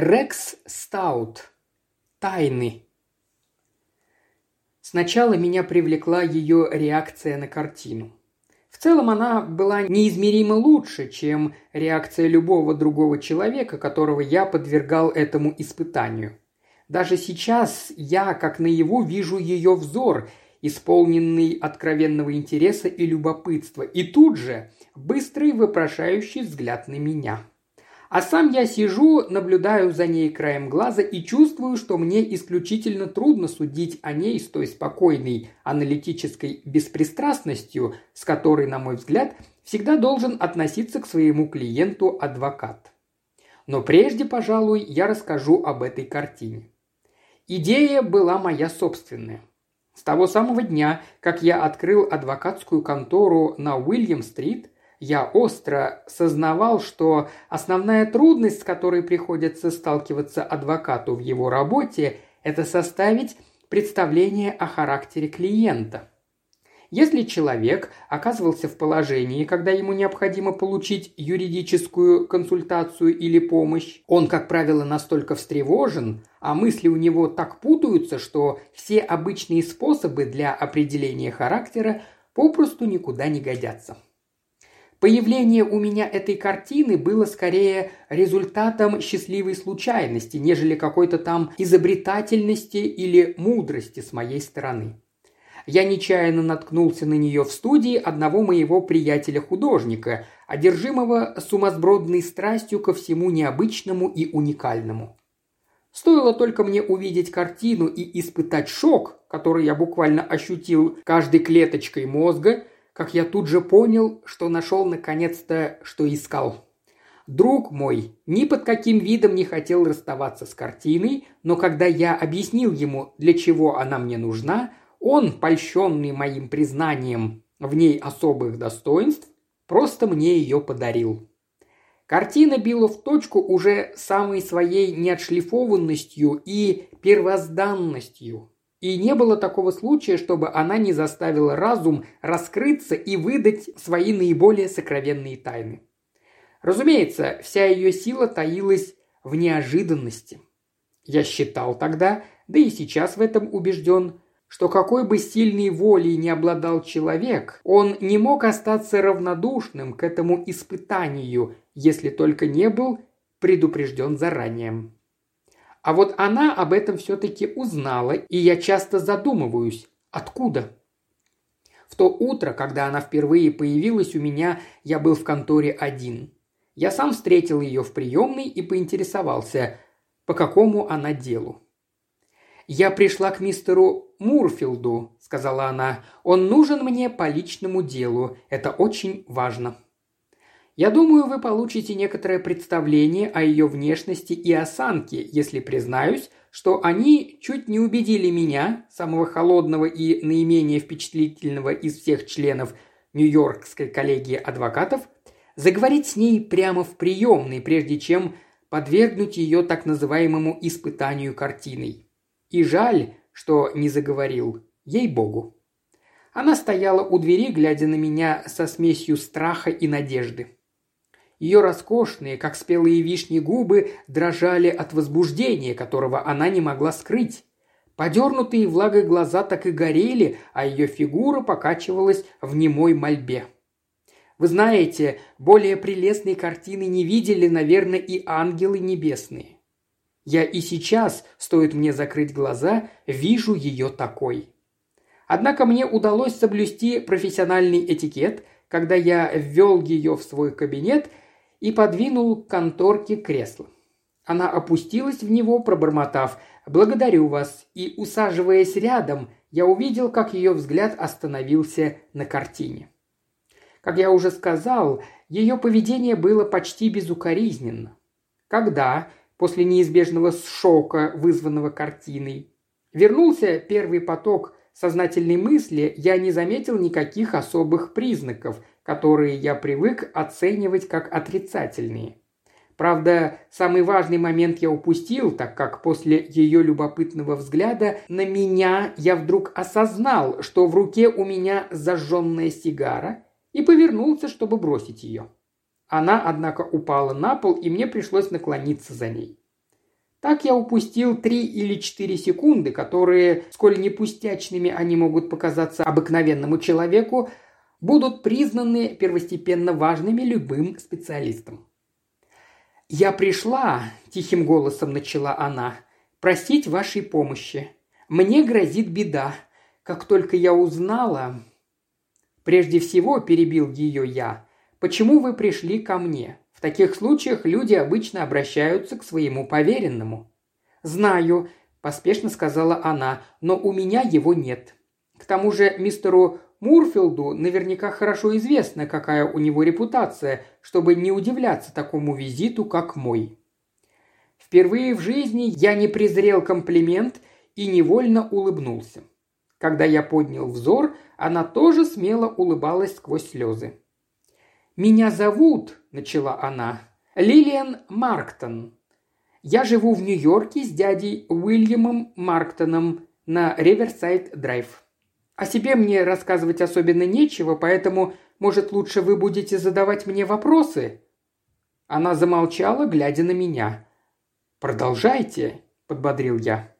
Рекс Стаут. Тайны. Сначала меня привлекла ее реакция на картину. В целом она была неизмеримо лучше, чем реакция любого другого человека, которого я подвергал этому испытанию. Даже сейчас я, как наяву, вижу ее взор, исполненный откровенного интереса и любопытства, и тут же быстрый вопрошающий взгляд на меня – а сам я сижу, наблюдаю за ней краем глаза и чувствую, что мне исключительно трудно судить о ней с той спокойной аналитической беспристрастностью, с которой, на мой взгляд, всегда должен относиться к своему клиенту адвокат. Но прежде, пожалуй, я расскажу об этой картине. Идея была моя собственная. С того самого дня, как я открыл адвокатскую контору на Уильям-стрит – я остро сознавал, что основная трудность, с которой приходится сталкиваться адвокату в его работе, это составить представление о характере клиента. Если человек оказывался в положении, когда ему необходимо получить юридическую консультацию или помощь, он, как правило, настолько встревожен, а мысли у него так путаются, что все обычные способы для определения характера попросту никуда не годятся. Появление у меня этой картины было скорее результатом счастливой случайности, нежели какой-то там изобретательности или мудрости с моей стороны. Я нечаянно наткнулся на нее в студии одного моего приятеля-художника, одержимого сумасбродной страстью ко всему необычному и уникальному. Стоило только мне увидеть картину и испытать шок, который я буквально ощутил каждой клеточкой мозга – как я тут же понял, что нашел наконец-то, что искал. Друг мой ни под каким видом не хотел расставаться с картиной, но когда я объяснил ему, для чего она мне нужна, он, польщенный моим признанием в ней особых достоинств, просто мне ее подарил. Картина била в точку уже самой своей неотшлифованностью и первозданностью, и не было такого случая, чтобы она не заставила разум раскрыться и выдать свои наиболее сокровенные тайны. Разумеется, вся ее сила таилась в неожиданности. Я считал тогда, да и сейчас в этом убежден, что какой бы сильной волей не обладал человек, он не мог остаться равнодушным к этому испытанию, если только не был предупрежден заранее. А вот она об этом все-таки узнала, и я часто задумываюсь, откуда? В то утро, когда она впервые появилась у меня, я был в конторе один. Я сам встретил ее в приемной и поинтересовался, по какому она делу. «Я пришла к мистеру Мурфилду», — сказала она. «Он нужен мне по личному делу. Это очень важно». Я думаю, вы получите некоторое представление о ее внешности и осанке, если признаюсь, что они чуть не убедили меня, самого холодного и наименее впечатлительного из всех членов Нью-Йоркской коллегии адвокатов, заговорить с ней прямо в приемной, прежде чем подвергнуть ее так называемому испытанию картиной. И жаль, что не заговорил, ей-богу. Она стояла у двери, глядя на меня со смесью страха и надежды. Ее роскошные, как спелые вишни губы, дрожали от возбуждения, которого она не могла скрыть. Подернутые влагой глаза так и горели, а ее фигура покачивалась в немой мольбе. Вы знаете, более прелестной картины не видели, наверное, и ангелы небесные. Я и сейчас, стоит мне закрыть глаза, вижу ее такой. Однако мне удалось соблюсти профессиональный этикет, когда я ввел ее в свой кабинет – и подвинул к конторке кресло. Она опустилась в него, пробормотав «Благодарю вас», и, усаживаясь рядом, я увидел, как ее взгляд остановился на картине. Как я уже сказал, ее поведение было почти безукоризненно. Когда, после неизбежного шока, вызванного картиной, вернулся первый поток сознательной мысли, я не заметил никаких особых признаков, которые я привык оценивать как отрицательные. Правда, самый важный момент я упустил, так как после ее любопытного взгляда на меня я вдруг осознал, что в руке у меня зажженная сигара, и повернулся, чтобы бросить ее. Она, однако, упала на пол, и мне пришлось наклониться за ней. Так я упустил три или четыре секунды, которые, сколь не пустячными они могут показаться обыкновенному человеку, будут признаны первостепенно важными любым специалистом. «Я пришла», – тихим голосом начала она, – «просить вашей помощи. Мне грозит беда. Как только я узнала...» «Прежде всего», – перебил ее я, – «почему вы пришли ко мне? В таких случаях люди обычно обращаются к своему поверенному». «Знаю», – поспешно сказала она, – «но у меня его нет. К тому же мистеру Мурфилду наверняка хорошо известно, какая у него репутация, чтобы не удивляться такому визиту, как мой. Впервые в жизни я не презрел комплимент и невольно улыбнулся. Когда я поднял взор, она тоже смело улыбалась сквозь слезы. «Меня зовут», – начала она, – «Лилиан Марктон. Я живу в Нью-Йорке с дядей Уильямом Марктоном на Риверсайд-драйв. О себе мне рассказывать особенно нечего, поэтому, может, лучше вы будете задавать мне вопросы?» Она замолчала, глядя на меня. «Продолжайте», – подбодрил я.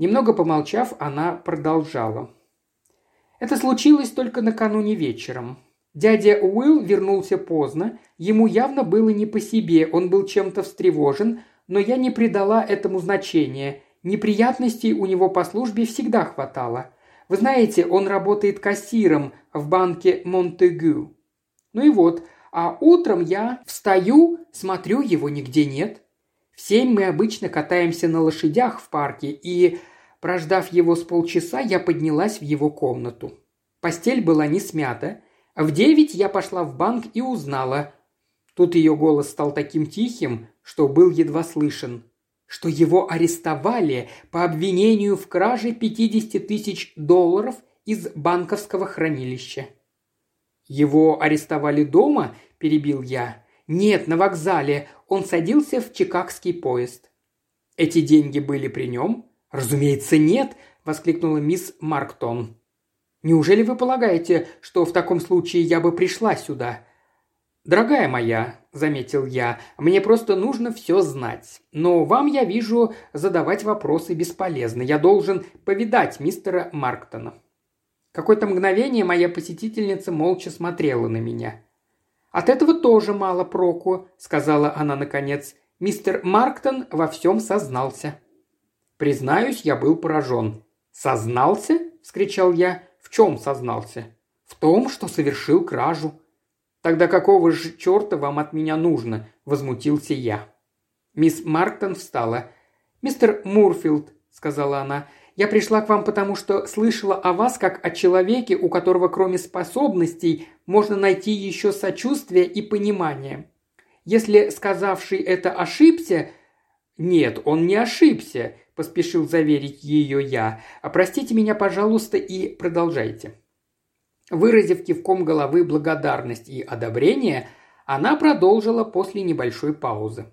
Немного помолчав, она продолжала. Это случилось только накануне вечером. Дядя Уилл вернулся поздно, ему явно было не по себе, он был чем-то встревожен, но я не придала этому значения. Неприятностей у него по службе всегда хватало. Вы знаете, он работает кассиром в банке Монтегю. Ну и вот, а утром я встаю, смотрю, его нигде нет. В семь мы обычно катаемся на лошадях в парке, и, прождав его с полчаса, я поднялась в его комнату. Постель была не смята. В девять я пошла в банк и узнала. Тут ее голос стал таким тихим, что был едва слышен что его арестовали по обвинению в краже 50 тысяч долларов из банковского хранилища. «Его арестовали дома?» – перебил я. «Нет, на вокзале. Он садился в чикагский поезд». «Эти деньги были при нем?» «Разумеется, нет», – воскликнула мисс Марктон. «Неужели вы полагаете, что в таком случае я бы пришла сюда?» «Дорогая моя», – заметил я, – «мне просто нужно все знать. Но вам, я вижу, задавать вопросы бесполезно. Я должен повидать мистера Марктона». Какое-то мгновение моя посетительница молча смотрела на меня. «От этого тоже мало проку», – сказала она наконец. «Мистер Марктон во всем сознался». Признаюсь, я был поражен. «Сознался?» – вскричал я. «В чем сознался?» «В том, что совершил кражу», «Тогда какого же черта вам от меня нужно?» – возмутился я. Мисс Марктон встала. «Мистер Мурфилд», – сказала она, – «я пришла к вам потому, что слышала о вас как о человеке, у которого кроме способностей можно найти еще сочувствие и понимание. Если сказавший это ошибся...» «Нет, он не ошибся», – поспешил заверить ее я. «А простите меня, пожалуйста, и продолжайте». Выразив кивком головы благодарность и одобрение, она продолжила после небольшой паузы.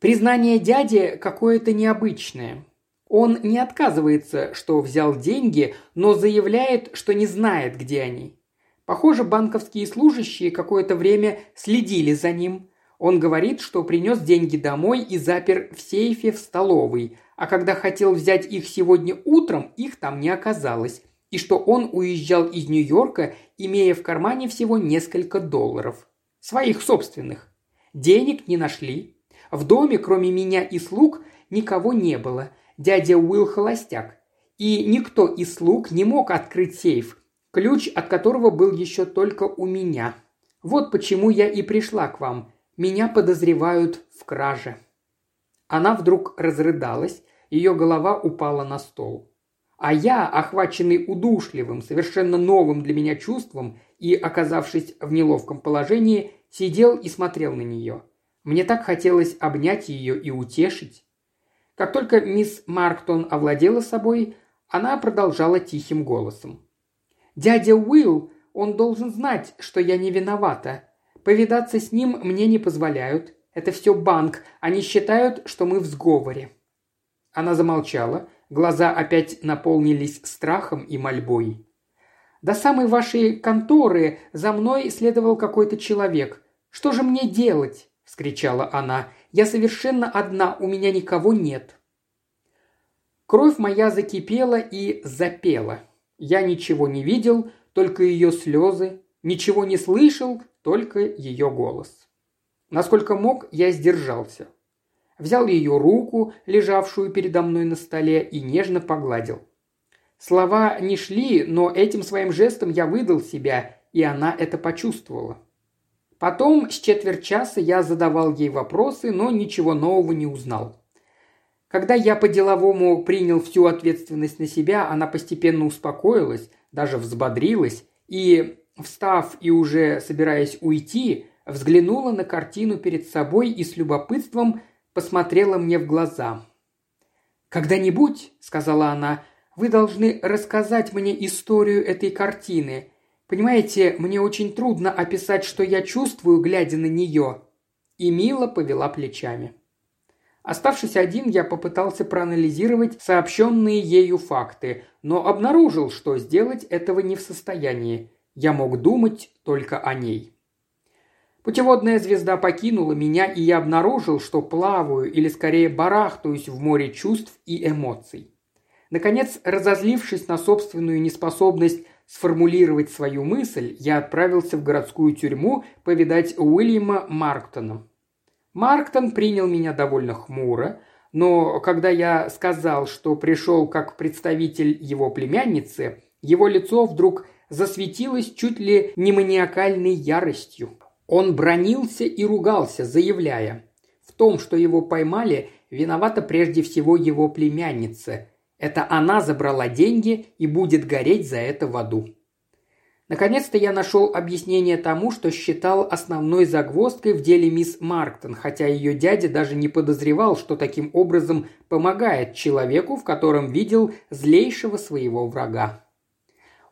Признание дяди какое-то необычное. Он не отказывается, что взял деньги, но заявляет, что не знает, где они. Похоже, банковские служащие какое-то время следили за ним. Он говорит, что принес деньги домой и запер в сейфе в столовой, а когда хотел взять их сегодня утром, их там не оказалось и что он уезжал из Нью-Йорка, имея в кармане всего несколько долларов. Своих собственных. Денег не нашли. В доме, кроме меня и слуг, никого не было. Дядя Уилл холостяк. И никто из слуг не мог открыть сейф, ключ от которого был еще только у меня. Вот почему я и пришла к вам. Меня подозревают в краже». Она вдруг разрыдалась, ее голова упала на стол. А я, охваченный удушливым, совершенно новым для меня чувством и оказавшись в неловком положении, сидел и смотрел на нее. Мне так хотелось обнять ее и утешить. Как только мисс Марктон овладела собой, она продолжала тихим голосом. «Дядя Уилл, он должен знать, что я не виновата. Повидаться с ним мне не позволяют. Это все банк. Они считают, что мы в сговоре». Она замолчала, Глаза опять наполнились страхом и мольбой. «До самой вашей конторы за мной следовал какой-то человек. Что же мне делать?» – вскричала она. Я совершенно одна, у меня никого нет». Кровь моя закипела и запела. Я ничего не видел, только ее слезы, ничего не слышал, только ее голос. Насколько мог, я сдержался. Взял ее руку, лежавшую передо мной на столе, и нежно погладил. Слова не шли, но этим своим жестом я выдал себя, и она это почувствовала. Потом с четверть часа я задавал ей вопросы, но ничего нового не узнал. Когда я по-деловому принял всю ответственность на себя, она постепенно успокоилась, даже взбодрилась и, встав и уже собираясь уйти, взглянула на картину перед собой и с любопытством посмотрела мне в глаза. «Когда-нибудь», — сказала она, — «вы должны рассказать мне историю этой картины. Понимаете, мне очень трудно описать, что я чувствую, глядя на нее». И мило повела плечами. Оставшись один, я попытался проанализировать сообщенные ею факты, но обнаружил, что сделать этого не в состоянии. Я мог думать только о ней. Путеводная звезда покинула меня, и я обнаружил, что плаваю, или скорее барахтаюсь в море чувств и эмоций. Наконец, разозлившись на собственную неспособность сформулировать свою мысль, я отправился в городскую тюрьму повидать Уильяма Марктона. Марктон принял меня довольно хмуро, но когда я сказал, что пришел как представитель его племянницы, его лицо вдруг засветилось чуть ли не маниакальной яростью. Он бронился и ругался, заявляя, в том, что его поймали, виновата прежде всего его племянница. Это она забрала деньги и будет гореть за это в аду. Наконец-то я нашел объяснение тому, что считал основной загвоздкой в деле мисс Марктон, хотя ее дядя даже не подозревал, что таким образом помогает человеку, в котором видел злейшего своего врага.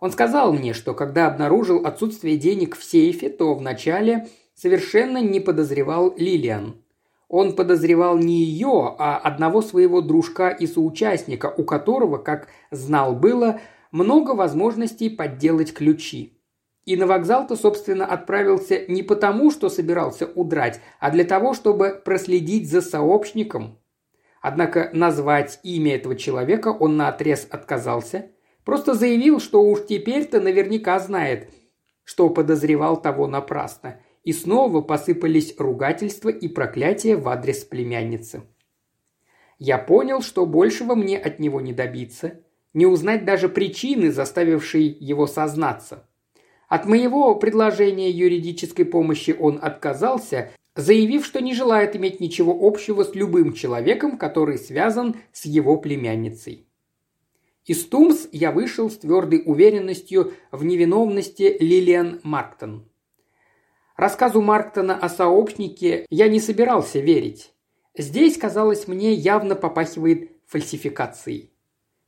Он сказал мне, что когда обнаружил отсутствие денег в сейфе, то вначале совершенно не подозревал Лилиан. Он подозревал не ее, а одного своего дружка и соучастника, у которого, как знал было, много возможностей подделать ключи. И на вокзал-то, собственно, отправился не потому, что собирался удрать, а для того, чтобы проследить за сообщником. Однако назвать имя этого человека он наотрез отказался, Просто заявил, что уж теперь-то наверняка знает, что подозревал того напрасно. И снова посыпались ругательства и проклятия в адрес племянницы. Я понял, что большего мне от него не добиться, не узнать даже причины, заставившей его сознаться. От моего предложения юридической помощи он отказался, заявив, что не желает иметь ничего общего с любым человеком, который связан с его племянницей. Из Тумс я вышел с твердой уверенностью в невиновности Лилиан Марктон. Рассказу Марктона о сообщнике я не собирался верить. Здесь, казалось мне, явно попахивает фальсификацией.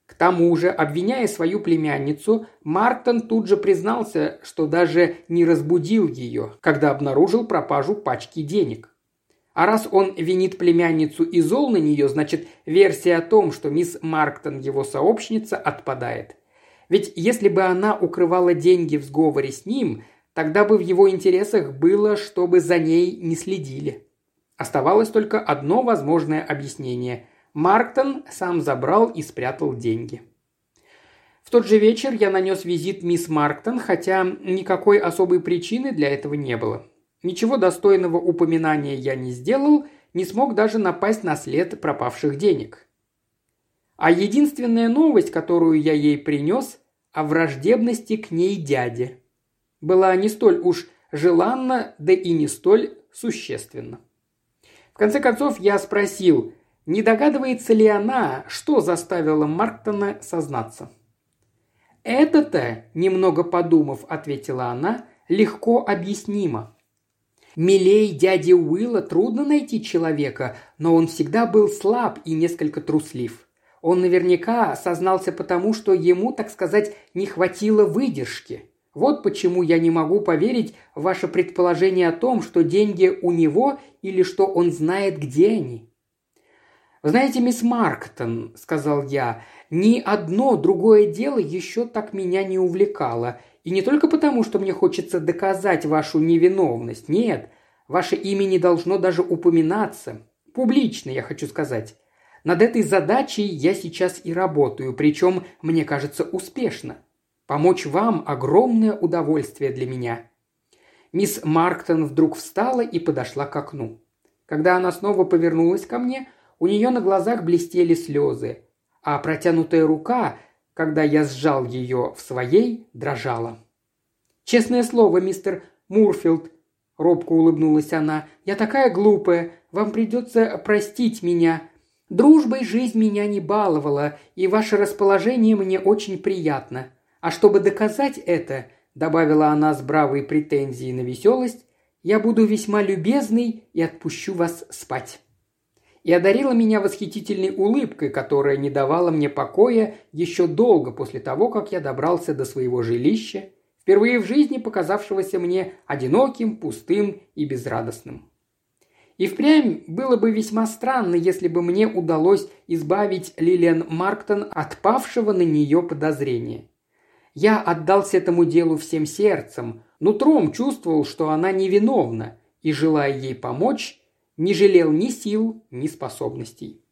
К тому же, обвиняя свою племянницу, Марктон тут же признался, что даже не разбудил ее, когда обнаружил пропажу пачки денег. А раз он винит племянницу и зол на нее, значит, версия о том, что мисс Марктон его сообщница, отпадает. Ведь если бы она укрывала деньги в сговоре с ним, тогда бы в его интересах было, чтобы за ней не следили. Оставалось только одно возможное объяснение. Марктон сам забрал и спрятал деньги. В тот же вечер я нанес визит мисс Марктон, хотя никакой особой причины для этого не было. Ничего достойного упоминания я не сделал, не смог даже напасть на след пропавших денег. А единственная новость, которую я ей принес, о враждебности к ней дяде, была не столь уж желанна, да и не столь существенна. В конце концов я спросил, не догадывается ли она, что заставило Марктона сознаться. «Это-то, немного подумав, — ответила она, — легко объяснимо. Милей дяди Уилла трудно найти человека, но он всегда был слаб и несколько труслив. Он наверняка сознался потому, что ему, так сказать, не хватило выдержки. Вот почему я не могу поверить в ваше предположение о том, что деньги у него или что он знает, где они. «Вы знаете, мисс Марктон», — сказал я, — «ни одно другое дело еще так меня не увлекало, и не только потому, что мне хочется доказать вашу невиновность. Нет, ваше имя не должно даже упоминаться. Публично, я хочу сказать. Над этой задачей я сейчас и работаю, причем, мне кажется, успешно. Помочь вам – огромное удовольствие для меня». Мисс Марктон вдруг встала и подошла к окну. Когда она снова повернулась ко мне, у нее на глазах блестели слезы, а протянутая рука, когда я сжал ее в своей, дрожала. «Честное слово, мистер Мурфилд», – робко улыбнулась она, – «я такая глупая, вам придется простить меня. Дружбой жизнь меня не баловала, и ваше расположение мне очень приятно. А чтобы доказать это, добавила она с бравой претензией на веселость, я буду весьма любезной и отпущу вас спать. И одарила меня восхитительной улыбкой, которая не давала мне покоя еще долго после того, как я добрался до своего жилища, впервые в жизни показавшегося мне одиноким, пустым и безрадостным. И впрямь было бы весьма странно, если бы мне удалось избавить Лилиан Марктон от павшего на нее подозрения. Я отдался этому делу всем сердцем, нутром чувствовал, что она невиновна, и, желая ей помочь, не жалел ни сил, ни способностей.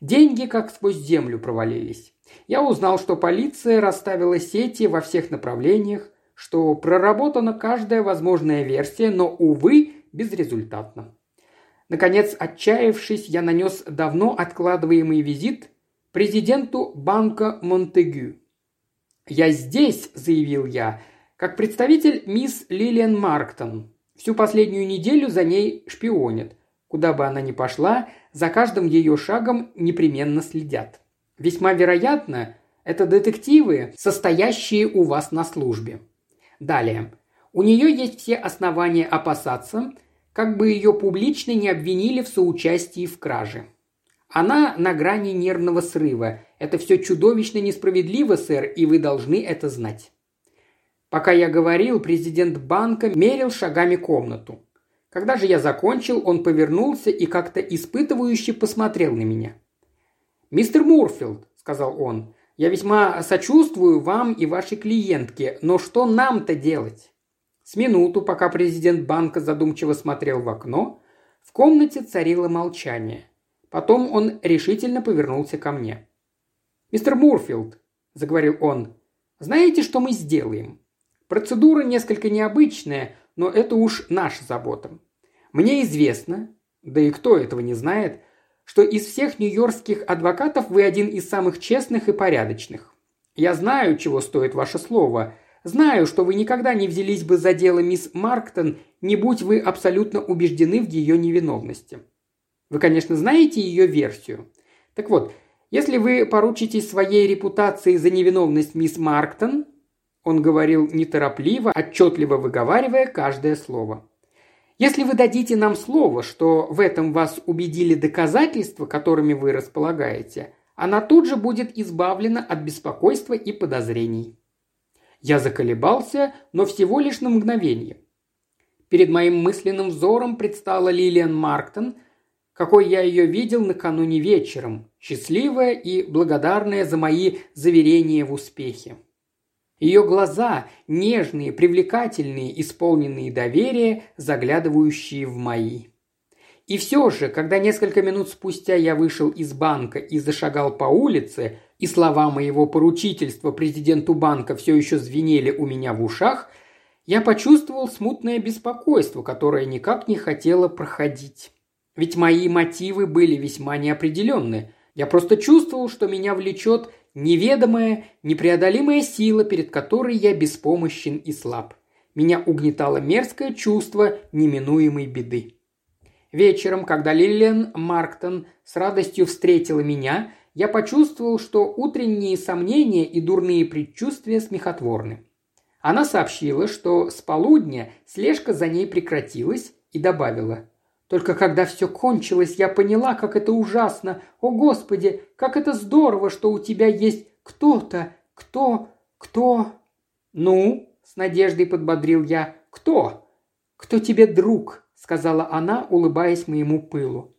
Деньги как сквозь землю провалились. Я узнал, что полиция расставила сети во всех направлениях, что проработана каждая возможная версия, но, увы, безрезультатно. Наконец, отчаявшись, я нанес давно откладываемый визит президенту банка Монтегю. «Я здесь», – заявил я, – «как представитель мисс Лилиан Марктон. Всю последнюю неделю за ней шпионят. Куда бы она ни пошла, за каждым ее шагом непременно следят. Весьма вероятно, это детективы, состоящие у вас на службе. Далее. У нее есть все основания опасаться, как бы ее публично не обвинили в соучастии в краже. Она на грани нервного срыва. Это все чудовищно несправедливо, сэр, и вы должны это знать. Пока я говорил, президент банка мерил шагами комнату. Когда же я закончил, он повернулся и как-то испытывающе посмотрел на меня. «Мистер Мурфилд», — сказал он, — «я весьма сочувствую вам и вашей клиентке, но что нам-то делать?» С минуту, пока президент банка задумчиво смотрел в окно, в комнате царило молчание. Потом он решительно повернулся ко мне. «Мистер Мурфилд», – заговорил он, – «знаете, что мы сделаем? Процедура несколько необычная, но это уж наша забота. Мне известно, да и кто этого не знает, что из всех нью-йоркских адвокатов вы один из самых честных и порядочных. Я знаю, чего стоит ваше слово – Знаю, что вы никогда не взялись бы за дело мисс Марктон, не будь вы абсолютно убеждены в ее невиновности. Вы, конечно, знаете ее версию. Так вот, если вы поручитесь своей репутацией за невиновность мисс Марктон, он говорил неторопливо, отчетливо выговаривая каждое слово. Если вы дадите нам слово, что в этом вас убедили доказательства, которыми вы располагаете, она тут же будет избавлена от беспокойства и подозрений. Я заколебался, но всего лишь на мгновение. Перед моим мысленным взором предстала Лилиан Марктон, какой я ее видел накануне вечером, счастливая и благодарная за мои заверения в успехе. Ее глаза нежные, привлекательные, исполненные доверия, заглядывающие в мои. И все же, когда несколько минут спустя я вышел из банка и зашагал по улице, и слова моего поручительства президенту банка все еще звенели у меня в ушах, я почувствовал смутное беспокойство, которое никак не хотело проходить. Ведь мои мотивы были весьма неопределенны. Я просто чувствовал, что меня влечет неведомая, непреодолимая сила, перед которой я беспомощен и слаб. Меня угнетало мерзкое чувство неминуемой беды. Вечером, когда Лилиан Марктон с радостью встретила меня, я почувствовал, что утренние сомнения и дурные предчувствия смехотворны. Она сообщила, что с полудня слежка за ней прекратилась и добавила. «Только когда все кончилось, я поняла, как это ужасно. О, Господи, как это здорово, что у тебя есть кто-то, кто, кто...» «Ну?» – с надеждой подбодрил я. «Кто?» «Кто тебе друг?» – сказала она, улыбаясь моему пылу.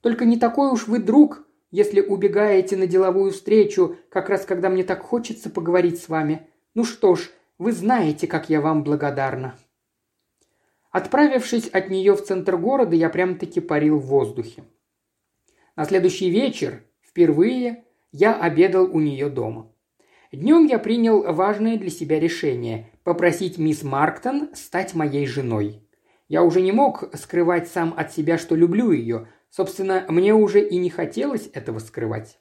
«Только не такой уж вы друг, если убегаете на деловую встречу, как раз когда мне так хочется поговорить с вами. Ну что ж, вы знаете, как я вам благодарна». Отправившись от нее в центр города, я прям-таки парил в воздухе. На следующий вечер, впервые, я обедал у нее дома. Днем я принял важное для себя решение – попросить мисс Марктон стать моей женой. Я уже не мог скрывать сам от себя, что люблю ее. Собственно, мне уже и не хотелось этого скрывать.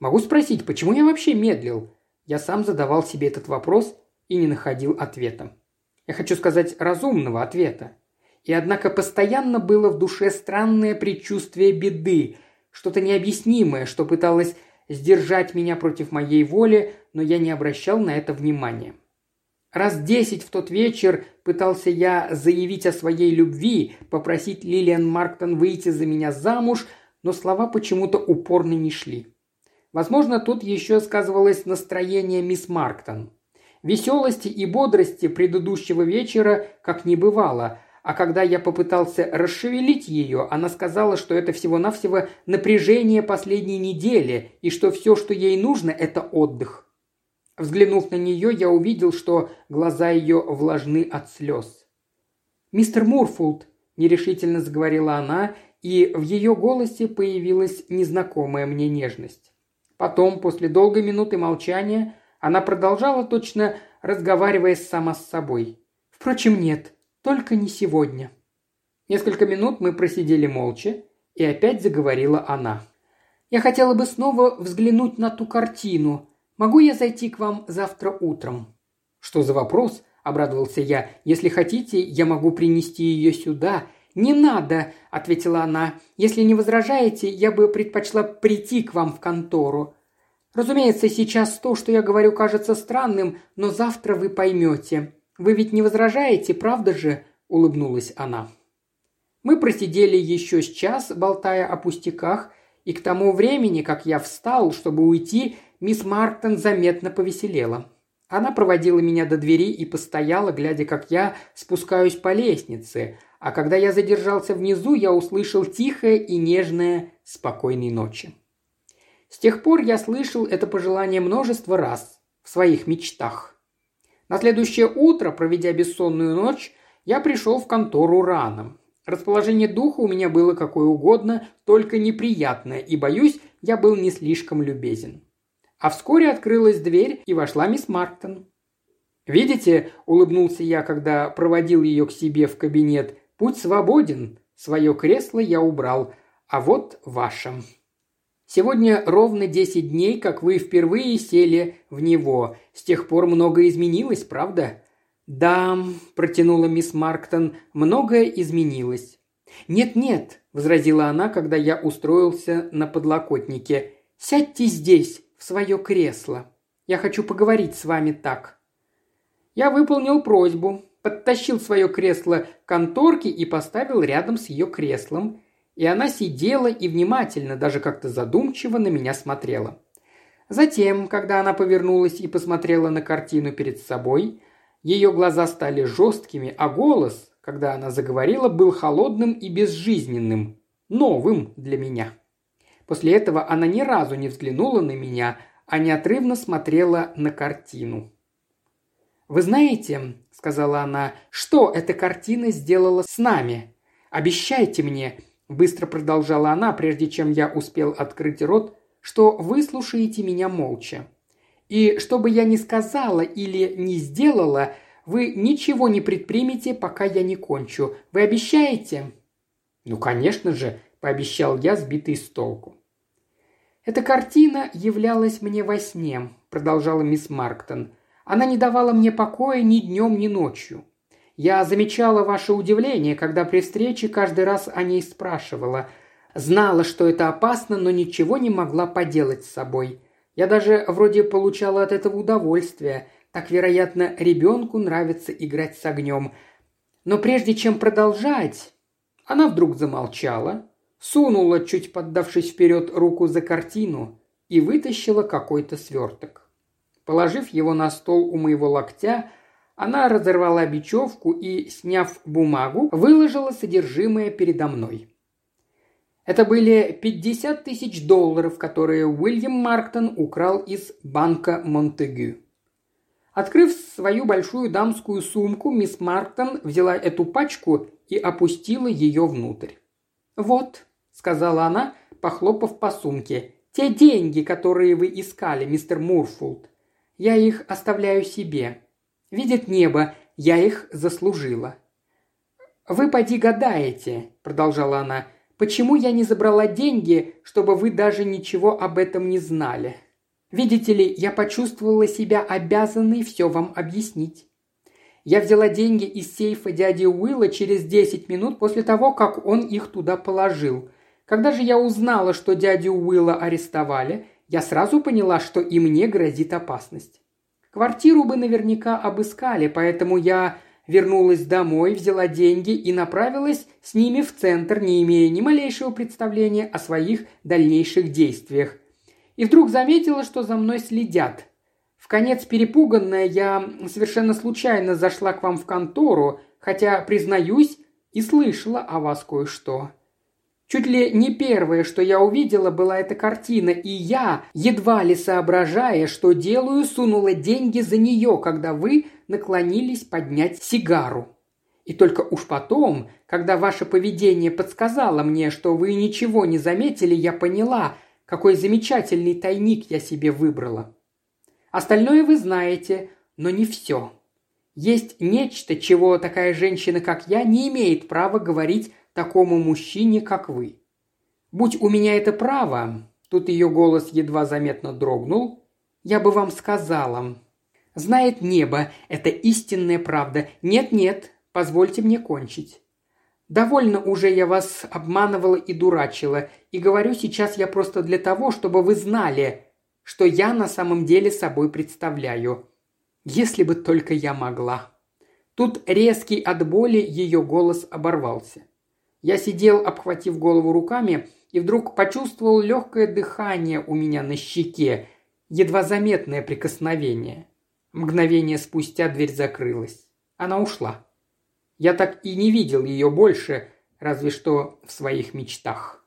Могу спросить, почему я вообще медлил? Я сам задавал себе этот вопрос и не находил ответа. Я хочу сказать разумного ответа. И однако постоянно было в душе странное предчувствие беды, что-то необъяснимое, что пыталось сдержать меня против моей воли, но я не обращал на это внимания. Раз десять в тот вечер пытался я заявить о своей любви, попросить Лилиан Марктон выйти за меня замуж, но слова почему-то упорно не шли. Возможно, тут еще сказывалось настроение мисс Марктон. Веселости и бодрости предыдущего вечера как не бывало, а когда я попытался расшевелить ее, она сказала, что это всего-навсего напряжение последней недели и что все, что ей нужно, это отдых. Взглянув на нее, я увидел, что глаза ее влажны от слез. «Мистер Мурфулд», – нерешительно заговорила она, и в ее голосе появилась незнакомая мне нежность. Потом, после долгой минуты молчания, она продолжала точно разговаривая сама с собой. «Впрочем, нет. Только не сегодня». Несколько минут мы просидели молча, и опять заговорила она. «Я хотела бы снова взглянуть на ту картину. Могу я зайти к вам завтра утром?» «Что за вопрос?» – обрадовался я. «Если хотите, я могу принести ее сюда». «Не надо», – ответила она. «Если не возражаете, я бы предпочла прийти к вам в контору. Разумеется, сейчас то, что я говорю, кажется странным, но завтра вы поймете. Вы ведь не возражаете, правда же?» – улыбнулась она. Мы просидели еще с час, болтая о пустяках, и к тому времени, как я встал, чтобы уйти, мисс Марктон заметно повеселела. Она проводила меня до двери и постояла, глядя, как я спускаюсь по лестнице, а когда я задержался внизу, я услышал тихое и нежное «спокойной ночи». С тех пор я слышал это пожелание множество раз в своих мечтах. На следующее утро, проведя бессонную ночь, я пришел в контору рано. Расположение духа у меня было какое угодно, только неприятное, и, боюсь, я был не слишком любезен. А вскоре открылась дверь, и вошла мисс Марктон. «Видите», – улыбнулся я, когда проводил ее к себе в кабинет, – «путь свободен, свое кресло я убрал, а вот ваше». Сегодня ровно десять дней, как вы впервые сели в него. С тех пор многое изменилось, правда?» «Да», – протянула мисс Марктон, – «многое изменилось». «Нет-нет», – возразила она, когда я устроился на подлокотнике. «Сядьте здесь, в свое кресло. Я хочу поговорить с вами так». Я выполнил просьбу, подтащил свое кресло к конторке и поставил рядом с ее креслом – и она сидела и внимательно, даже как-то задумчиво на меня смотрела. Затем, когда она повернулась и посмотрела на картину перед собой, ее глаза стали жесткими, а голос, когда она заговорила, был холодным и безжизненным, новым для меня. После этого она ни разу не взглянула на меня, а неотрывно смотрела на картину. «Вы знаете, — сказала она, — что эта картина сделала с нами? Обещайте мне, Быстро продолжала она, прежде чем я успел открыть рот, что вы слушаете меня молча. И что бы я ни сказала или не сделала, вы ничего не предпримете, пока я не кончу. Вы обещаете?» «Ну, конечно же», – пообещал я, сбитый с толку. «Эта картина являлась мне во сне», – продолжала мисс Марктон. «Она не давала мне покоя ни днем, ни ночью. Я замечала ваше удивление, когда при встрече каждый раз о ней спрашивала. Знала, что это опасно, но ничего не могла поделать с собой. Я даже вроде получала от этого удовольствие. Так, вероятно, ребенку нравится играть с огнем. Но прежде чем продолжать, она вдруг замолчала, сунула, чуть поддавшись вперед, руку за картину и вытащила какой-то сверток. Положив его на стол у моего локтя, она разорвала бечевку и, сняв бумагу, выложила содержимое передо мной. Это были 50 тысяч долларов, которые Уильям Марктон украл из банка Монтегю. Открыв свою большую дамскую сумку, мисс Марктон взяла эту пачку и опустила ее внутрь. «Вот», – сказала она, похлопав по сумке. «Те деньги, которые вы искали, мистер Мурфулд. Я их оставляю себе. Видит небо, я их заслужила». «Вы поди гадаете», – продолжала она, – «почему я не забрала деньги, чтобы вы даже ничего об этом не знали? Видите ли, я почувствовала себя обязанной все вам объяснить. Я взяла деньги из сейфа дяди Уилла через 10 минут после того, как он их туда положил. Когда же я узнала, что дядю Уилла арестовали, я сразу поняла, что и мне грозит опасность. Квартиру бы наверняка обыскали, поэтому я вернулась домой, взяла деньги и направилась с ними в центр, не имея ни малейшего представления о своих дальнейших действиях. И вдруг заметила, что за мной следят. В конец перепуганная я совершенно случайно зашла к вам в контору, хотя, признаюсь, и слышала о вас кое-что. Чуть ли не первое, что я увидела, была эта картина, и я, едва ли соображая, что делаю, сунула деньги за нее, когда вы наклонились поднять сигару. И только уж потом, когда ваше поведение подсказало мне, что вы ничего не заметили, я поняла, какой замечательный тайник я себе выбрала. Остальное вы знаете, но не все. Есть нечто, чего такая женщина, как я, не имеет права говорить такому мужчине, как вы. Будь у меня это право, тут ее голос едва заметно дрогнул, я бы вам сказала. Знает небо, это истинная правда. Нет-нет, позвольте мне кончить. Довольно уже я вас обманывала и дурачила, и говорю сейчас я просто для того, чтобы вы знали, что я на самом деле собой представляю. Если бы только я могла. Тут резкий от боли ее голос оборвался. Я сидел, обхватив голову руками, и вдруг почувствовал легкое дыхание у меня на щеке, едва заметное прикосновение. Мгновение спустя дверь закрылась. Она ушла. Я так и не видел ее больше, разве что в своих мечтах.